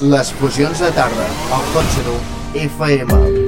Les fusions de tarda, al Hot FM.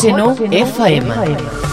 Hot Seno FM.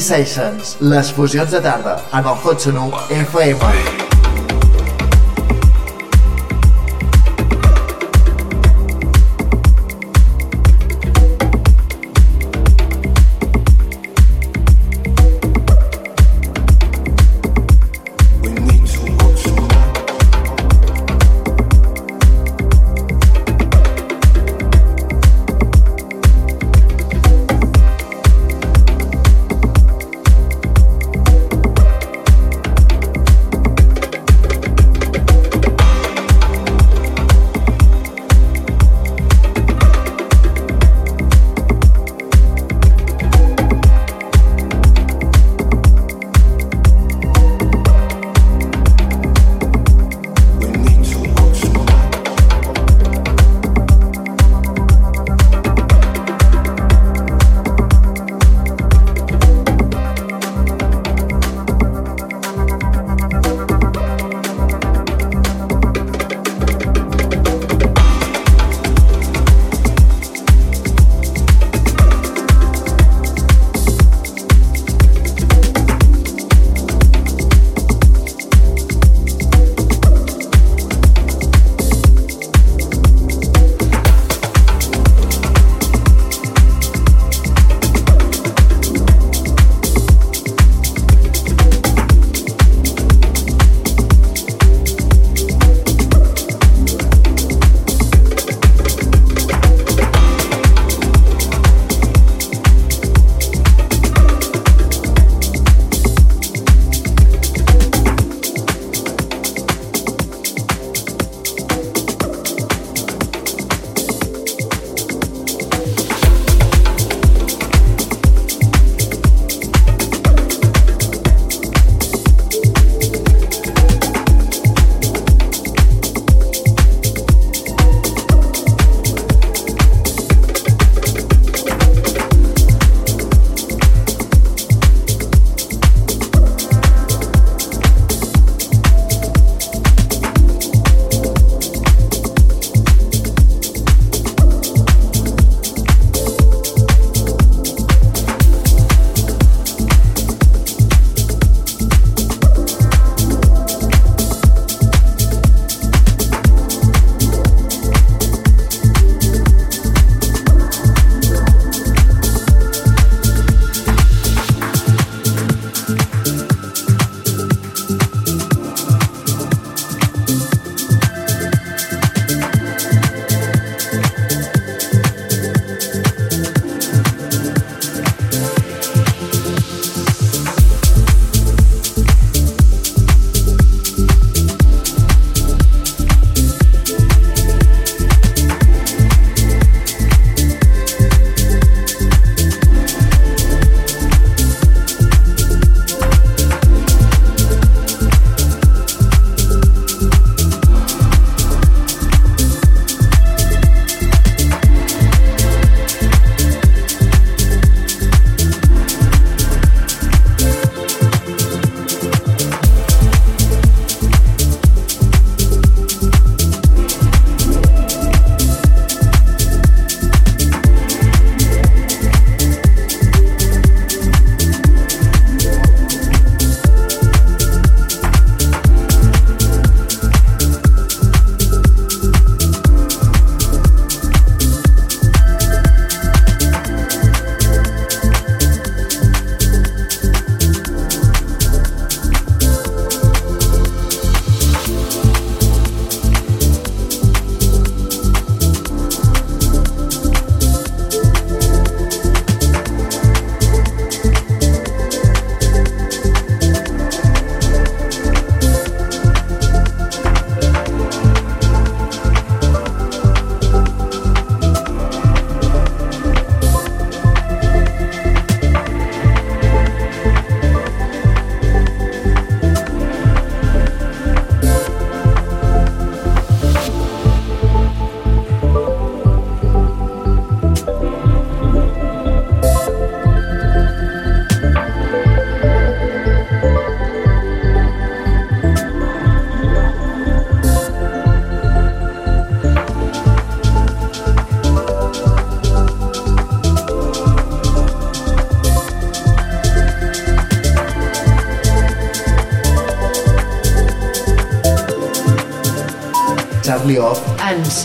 Sessions, les fusions de tarda, en el Hot 1 FM.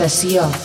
Sessió.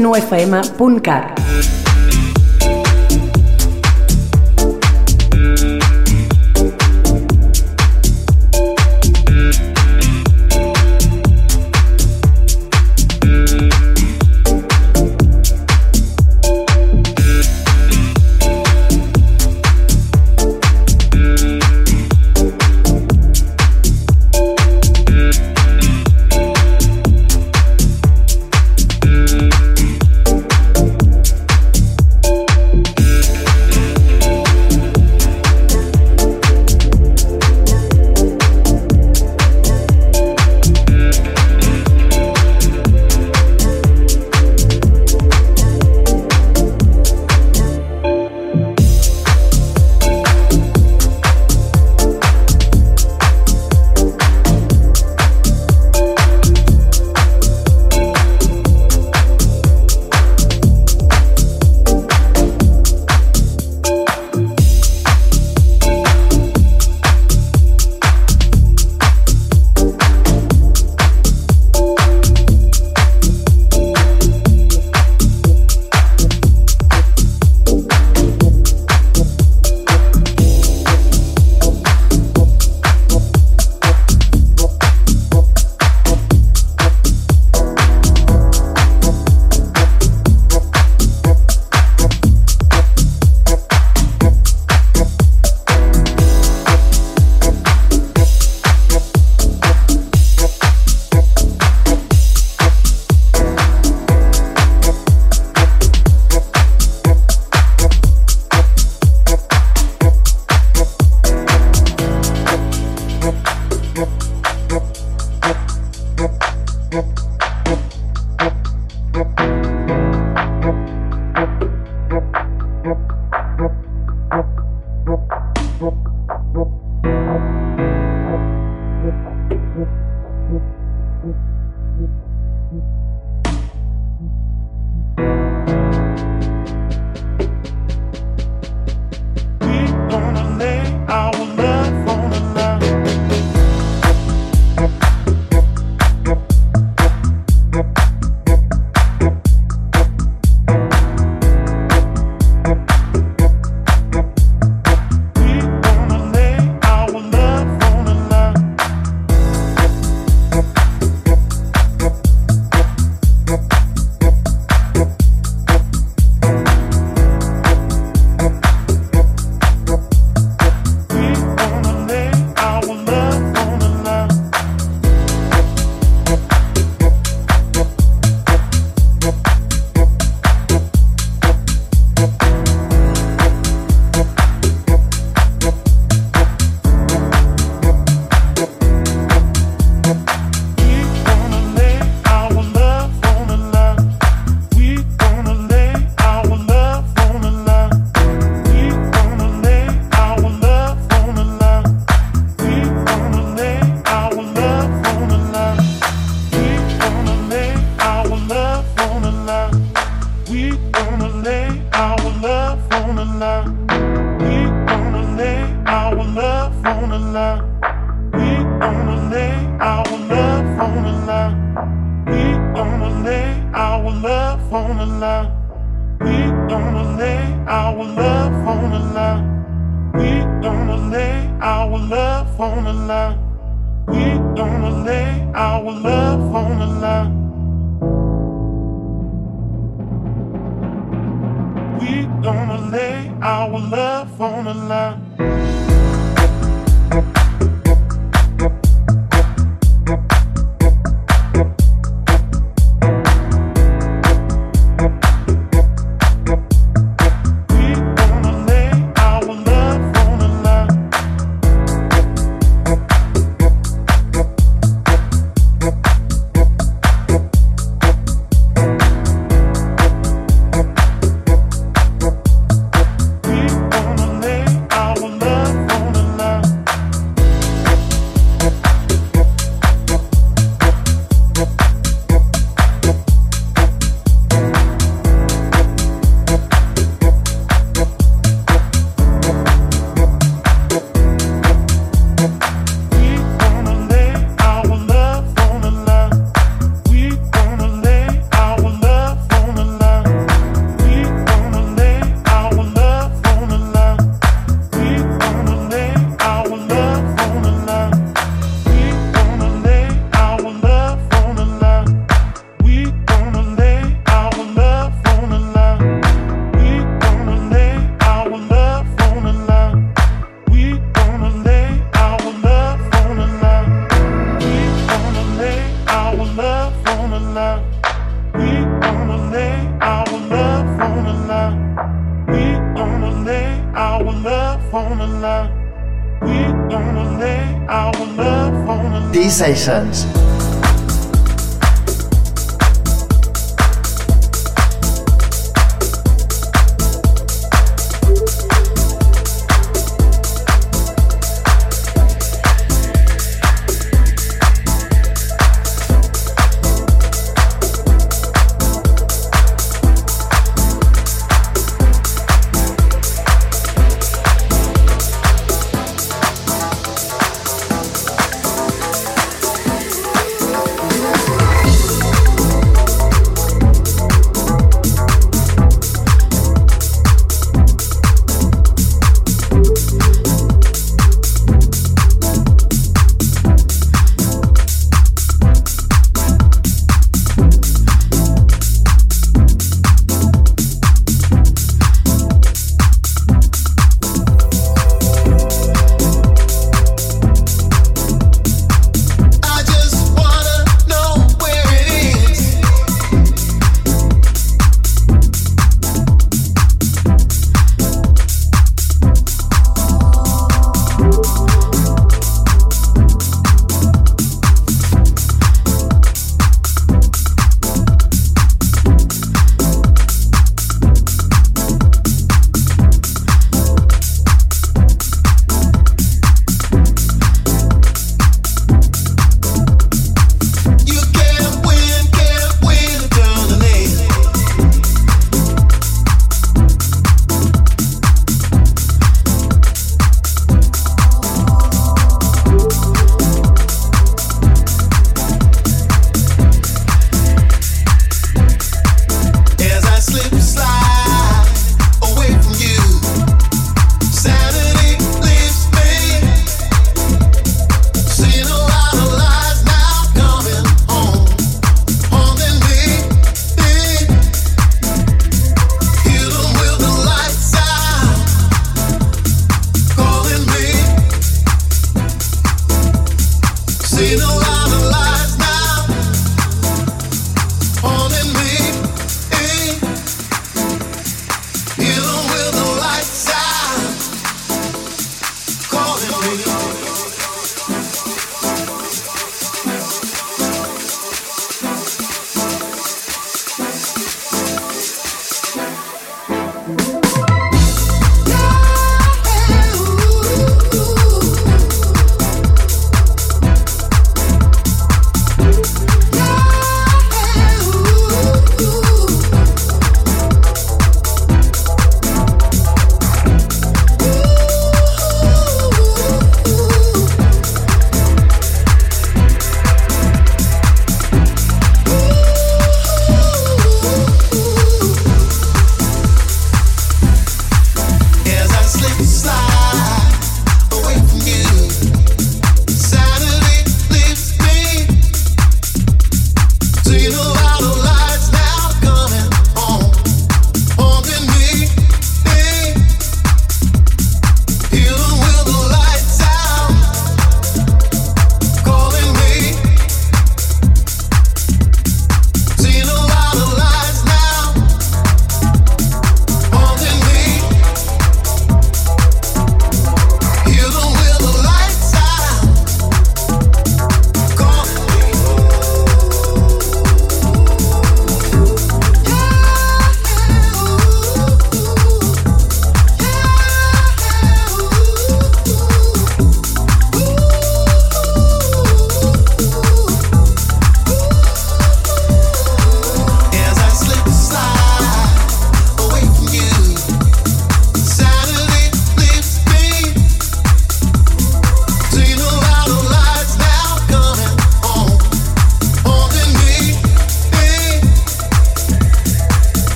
9fm.cat esa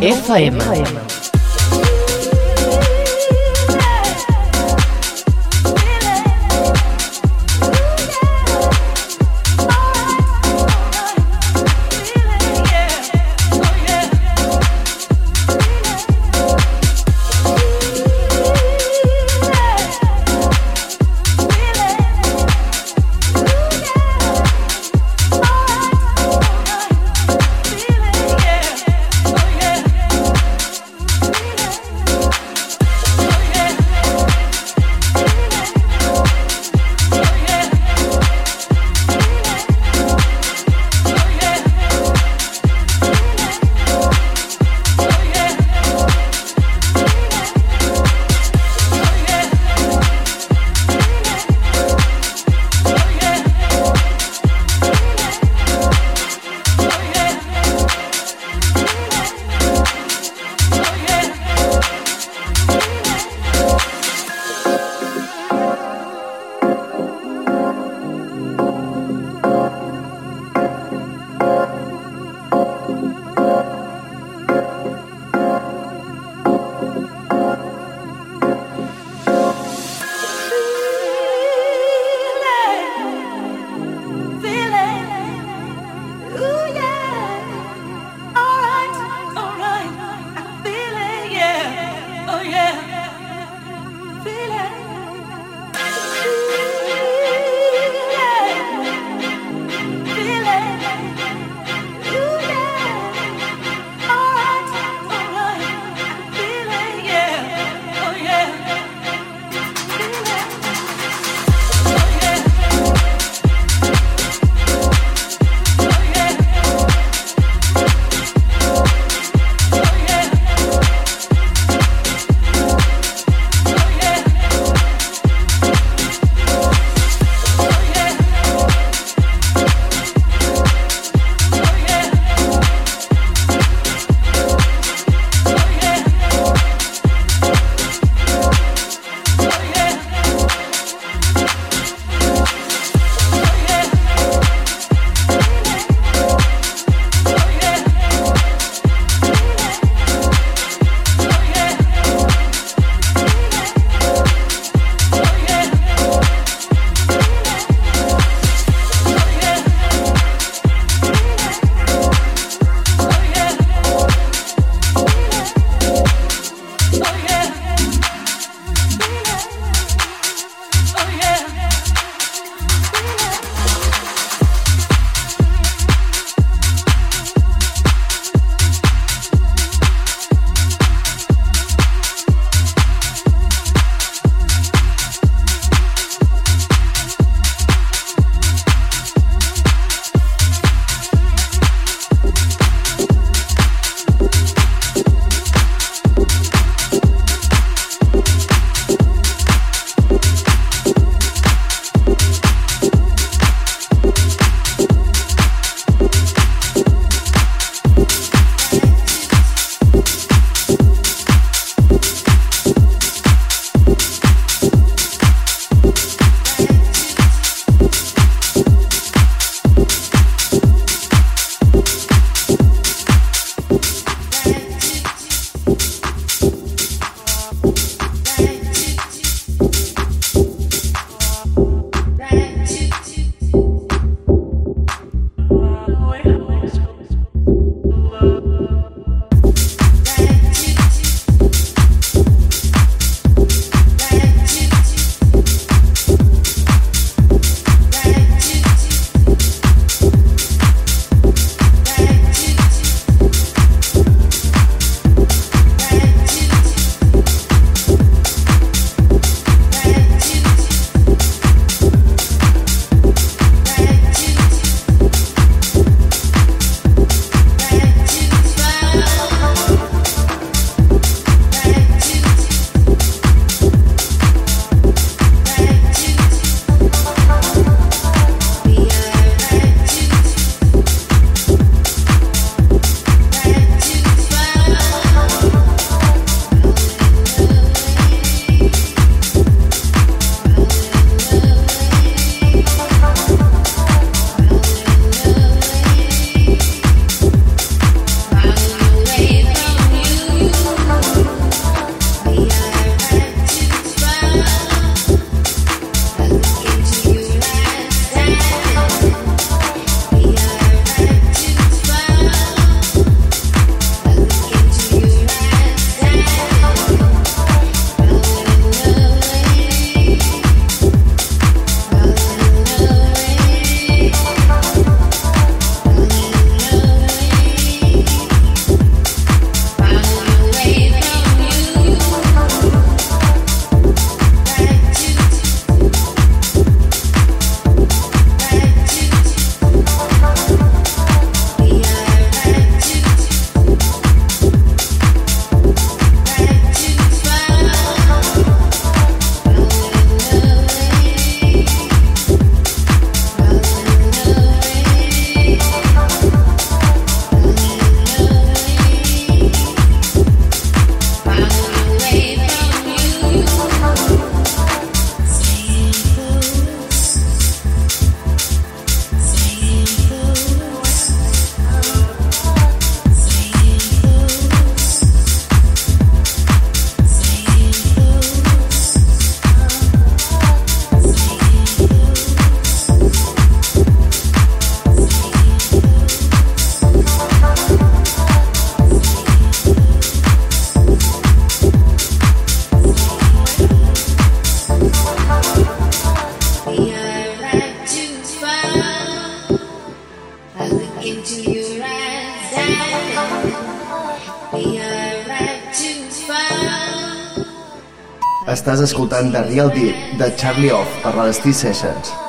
FM. Estàs escoltant The Real Deep de Charlie Off per la Destí Sessions.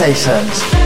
sensations.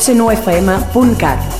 9fm.cat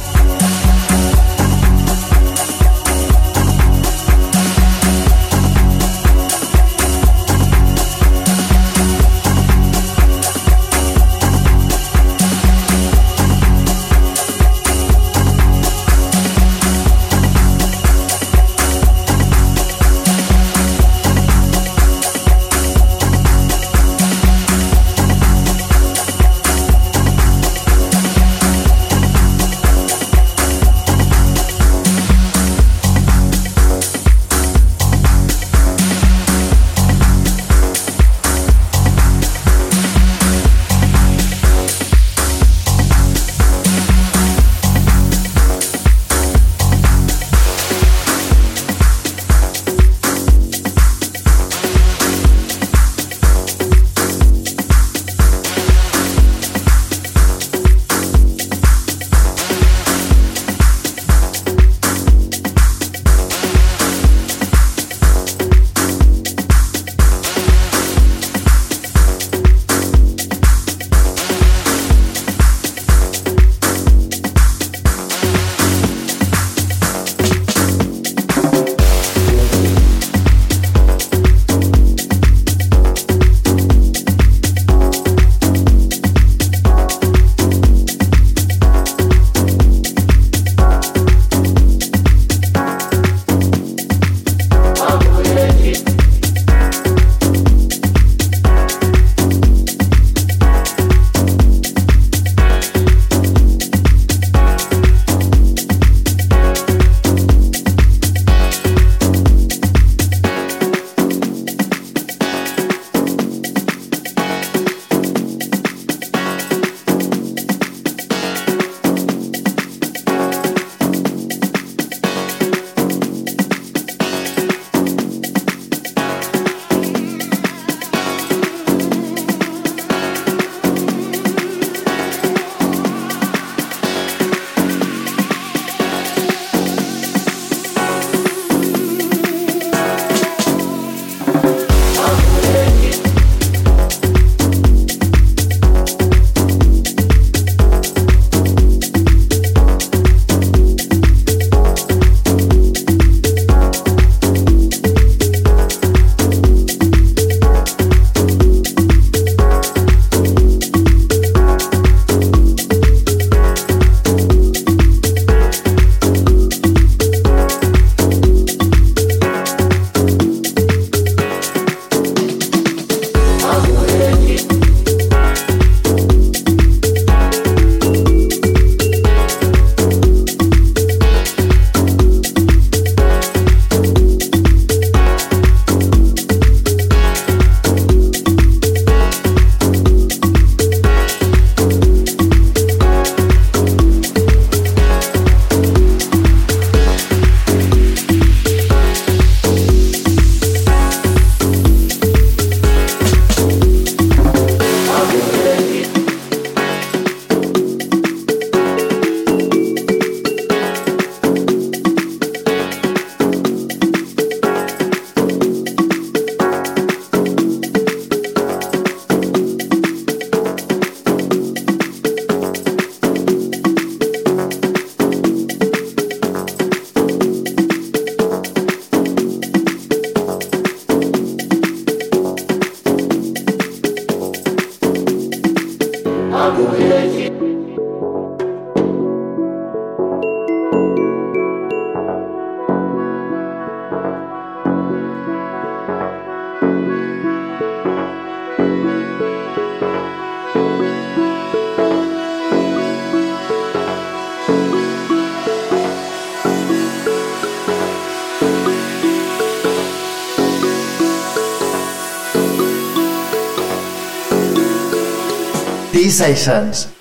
Decisions.